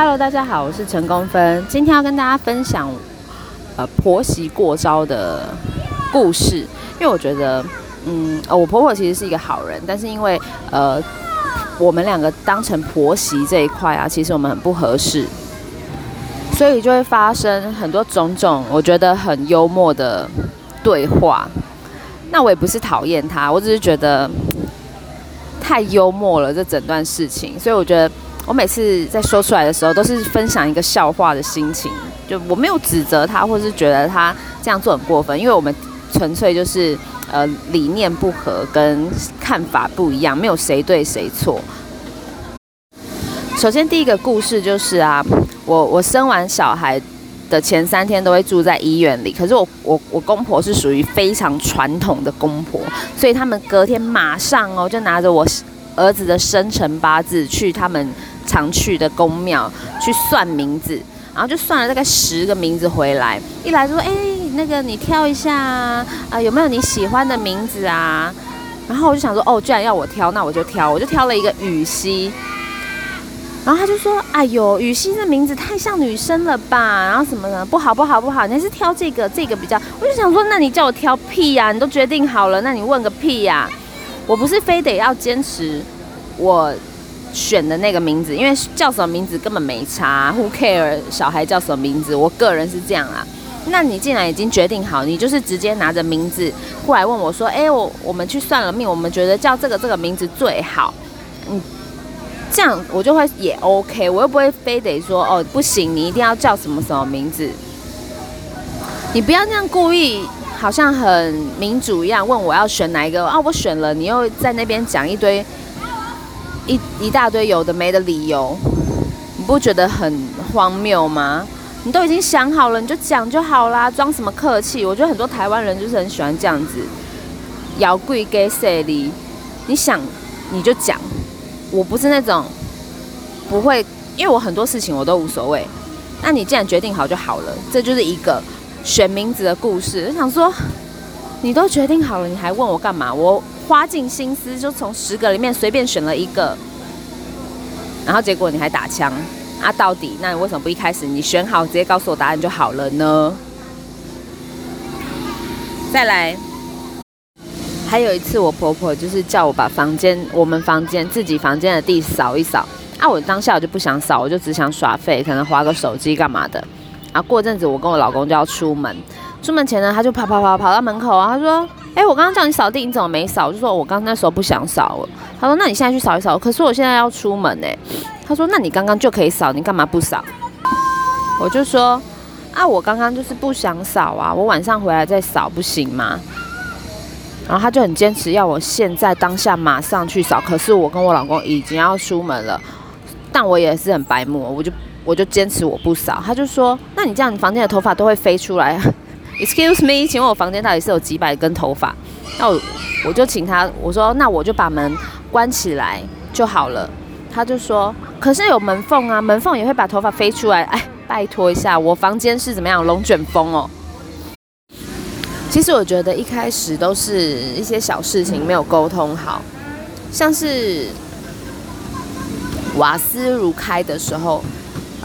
Hello，大家好，我是陈功芬，今天要跟大家分享呃婆媳过招的故事，因为我觉得，嗯，我婆婆其实是一个好人，但是因为呃我们两个当成婆媳这一块啊，其实我们很不合适，所以就会发生很多种种我觉得很幽默的对话。那我也不是讨厌她，我只是觉得太幽默了这整段事情，所以我觉得。我每次在说出来的时候，都是分享一个笑话的心情，就我没有指责他，或是觉得他这样做很过分，因为我们纯粹就是呃理念不合，跟看法不一样，没有谁对谁错。首先第一个故事就是啊，我我生完小孩的前三天都会住在医院里，可是我我我公婆是属于非常传统的公婆，所以他们隔天马上哦就拿着我儿子的生辰八字去他们。常去的宫庙去算名字，然后就算了大概十个名字回来，一来就说：“哎，那个你挑一下啊，有没有你喜欢的名字啊？”然后我就想说：“哦，居然要我挑，那我就挑，我就挑了一个雨熙。”然后他就说：“哎呦，雨熙这名字太像女生了吧？然后什么的，不好不好不好，你还是挑这个，这个比较。”我就想说：“那你叫我挑屁呀？你都决定好了，那你问个屁呀？我不是非得要坚持我。”选的那个名字，因为叫什么名字根本没差，Who care 小孩叫什么名字？我个人是这样啦。那你既然已经决定好，你就是直接拿着名字过来问我说：“哎，我我们去算了命，我们觉得叫这个这个名字最好。”嗯，这样我就会也 OK，我又不会非得说哦不行，你一定要叫什么什么名字。你不要那样故意，好像很民主一样问我要选哪一个啊？我选了，你又在那边讲一堆。一一大堆有的没的理由，你不觉得很荒谬吗？你都已经想好了，你就讲就好啦，装什么客气？我觉得很多台湾人就是很喜欢这样子，摇贵给谁哩？你想你就讲，我不是那种不会，因为我很多事情我都无所谓。那你既然决定好就好了，这就是一个选名字的故事。我想说，你都决定好了，你还问我干嘛？我。花尽心思就从十个里面随便选了一个，然后结果你还打枪啊？到底那你为什么不一开始你选好直接告诉我答案就好了呢？再来，还有一次我婆婆就是叫我把房间我们房间自己房间的地扫一扫啊，我当下我就不想扫，我就只想耍废，可能划个手机干嘛的。啊，过阵子我跟我老公就要出门，出门前呢他就跑跑跑跑到门口啊，他说。哎，我刚刚叫你扫地，你怎么没扫？我就说我刚那时候不想扫。他说：“那你现在去扫一扫。”可是我现在要出门呢。他说：“那你刚刚就可以扫，你干嘛不扫？”我就说：“啊，我刚刚就是不想扫啊，我晚上回来再扫不行吗？”然后他就很坚持要我现在当下马上去扫。可是我跟我老公已经要出门了，但我也是很白目，我就我就坚持我不扫。他就说：“那你这样，你房间的头发都会飞出来。” Excuse me，请问我房间到底是有几百根头发？那我我就请他，我说那我就把门关起来就好了。他就说，可是有门缝啊，门缝也会把头发飞出来。哎，拜托一下，我房间是怎么样龙卷风哦？其实我觉得一开始都是一些小事情没有沟通好，像是瓦斯炉开的时候，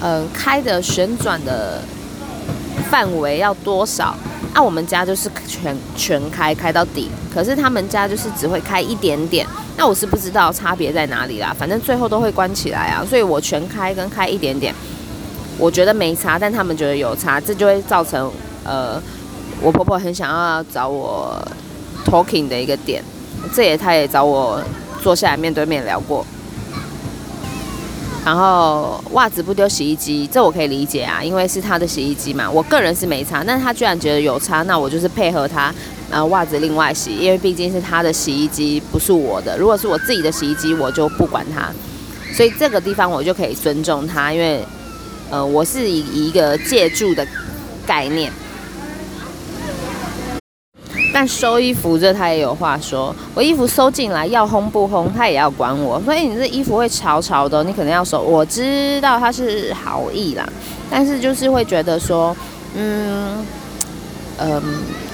嗯，开的旋转的。范围要多少？啊，我们家就是全全开开到底，可是他们家就是只会开一点点。那我是不知道差别在哪里啦，反正最后都会关起来啊。所以我全开跟开一点点，我觉得没差，但他们觉得有差，这就会造成呃，我婆婆很想要找我 talking 的一个点。这也她也找我坐下来面对面聊过。然后袜子不丢洗衣机，这我可以理解啊，因为是他的洗衣机嘛。我个人是没擦，但是他居然觉得有擦，那我就是配合他，呃，袜子另外洗，因为毕竟是他的洗衣机，不是我的。如果是我自己的洗衣机，我就不管他。所以这个地方我就可以尊重他，因为，呃，我是以一个借助的概念。但收衣服这他也有话说，我衣服收进来要烘不烘，他也要管我。所以你这衣服会潮潮的，你可能要收。我知道他是好意啦，但是就是会觉得说，嗯嗯，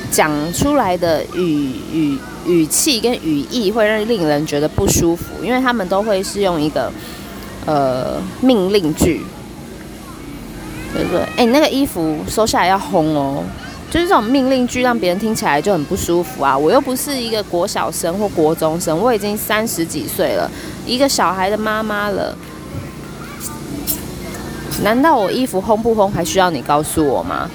讲出来的语语语气跟语义会让令人觉得不舒服，因为他们都会是用一个呃命令句，就说：“哎，你那个衣服收下来要烘哦。”就是这种命令句，让别人听起来就很不舒服啊！我又不是一个国小生或国中生，我已经三十几岁了，一个小孩的妈妈了。难道我衣服烘不烘还需要你告诉我吗？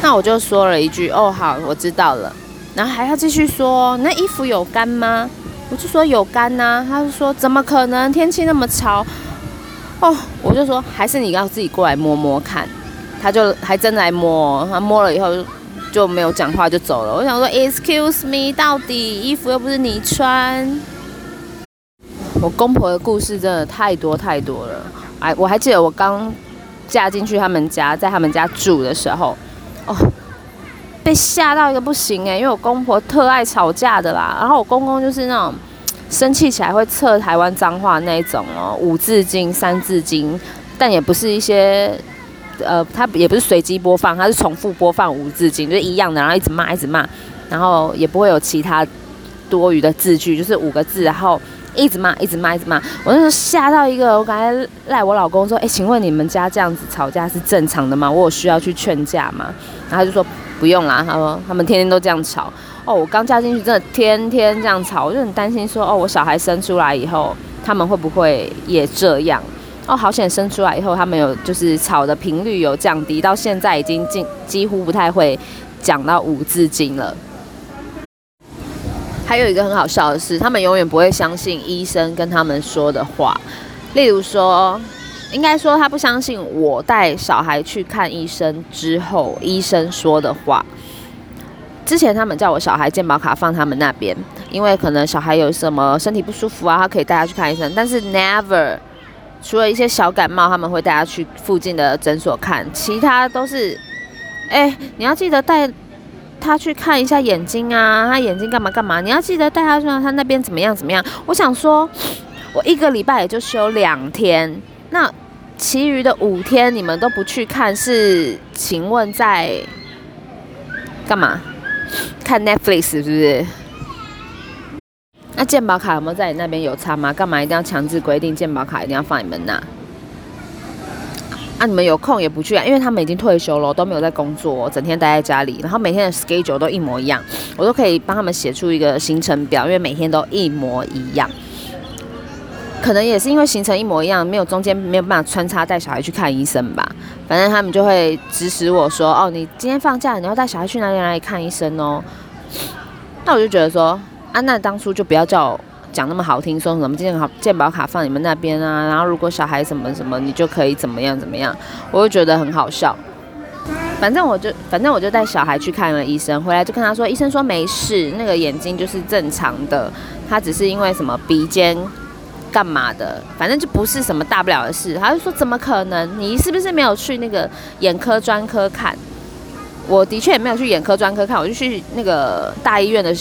那我就说了一句：“哦，好，我知道了。”然后还要继续说：“那衣服有干吗？”我就说有干呐。他就说：“怎么可能？天气那么潮。”哦，我就说：“还是你要自己过来摸摸看。”他就还真来摸，他摸了以后就没有讲话就走了。我想说，Excuse me，到底衣服又不是你穿。我公婆的故事真的太多太多了。哎，我还记得我刚嫁进去他们家，在他们家住的时候，哦，被吓到一个不行哎，因为我公婆特爱吵架的啦。然后我公公就是那种生气起来会测台湾脏话那一种哦，五字经、三字经，但也不是一些。呃，他也不是随机播放，他是重复播放五字经，就是一样的，然后一直骂，一直骂，然后也不会有其他多余的字句，就是五个字，然后一直骂，一直骂，一直骂。我那时候吓到一个，我刚才赖我老公说：“哎，请问你们家这样子吵架是正常的吗？我有需要去劝架吗？”然后他就说：“不用啦。”他说：“他们天天都这样吵。”哦，我刚嫁进去真的天天这样吵，我就很担心说：“哦，我小孩生出来以后，他们会不会也这样？”哦，好险！生出来以后，他们有就是吵的频率有降低，到现在已经近几乎不太会讲到五字经了。还有一个很好笑的是，他们永远不会相信医生跟他们说的话。例如说，应该说他不相信我带小孩去看医生之后，医生说的话。之前他们叫我小孩健保卡放他们那边，因为可能小孩有什么身体不舒服啊，他可以带他去看医生。但是 never。除了一些小感冒，他们会带他去附近的诊所看，其他都是，哎，你要记得带他去看一下眼睛啊，他眼睛干嘛干嘛，你要记得带他去他那边怎么样怎么样。我想说，我一个礼拜也就休两天，那其余的五天你们都不去看，是请问在干嘛？看 Netflix 是不是？那健保卡有没有在你那边有差吗？干嘛一定要强制规定健保卡一定要放你们那？啊，你们有空也不去啊？因为他们已经退休了，都没有在工作，整天待在家里，然后每天的 schedule 都一模一样，我都可以帮他们写出一个行程表，因为每天都一模一样。可能也是因为行程一模一样，没有中间没有办法穿插带小孩去看医生吧。反正他们就会指使我说：“哦，你今天放假，你要带小孩去哪里哪里看医生哦。”那我就觉得说。啊，那当初就不要叫我讲那么好听，说什么健好健保卡放你们那边啊，然后如果小孩什么什么，你就可以怎么样怎么样，我就觉得很好笑。反正我就反正我就带小孩去看了医生，回来就跟他说，医生说没事，那个眼睛就是正常的，他只是因为什么鼻尖干嘛的，反正就不是什么大不了的事。他就说怎么可能？你是不是没有去那个眼科专科看？我的确也没有去眼科专科看，我就去那个大医院的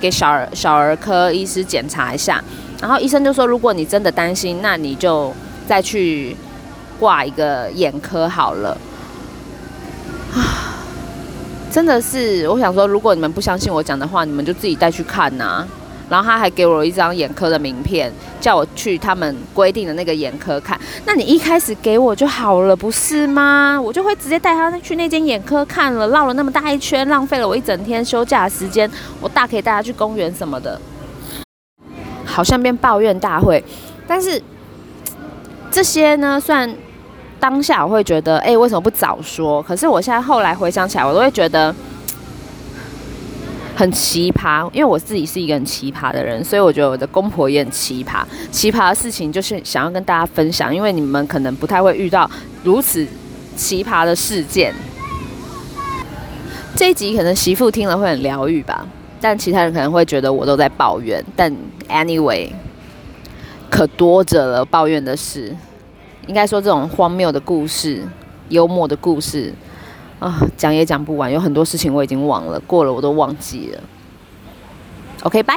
给小儿小儿科医师检查一下，然后医生就说，如果你真的担心，那你就再去挂一个眼科好了。啊，真的是，我想说，如果你们不相信我讲的话，你们就自己带去看呐。然后他还给我一张眼科的名片，叫我去他们规定的那个眼科看。那你一开始给我就好了，不是吗？我就会直接带他去那间眼科看了，绕了那么大一圈，浪费了我一整天休假的时间。我大可以带他去公园什么的，好像变抱怨大会。但是这些呢，算当下我会觉得，哎，为什么不早说？可是我现在后来回想起来，我都会觉得。很奇葩，因为我自己是一个很奇葩的人，所以我觉得我的公婆也很奇葩。奇葩的事情就是想要跟大家分享，因为你们可能不太会遇到如此奇葩的事件。这一集可能媳妇听了会很疗愈吧，但其他人可能会觉得我都在抱怨。但 anyway，可多着了抱怨的事。应该说这种荒谬的故事、幽默的故事。啊，讲也讲不完，有很多事情我已经忘了，过了我都忘记了。OK，拜。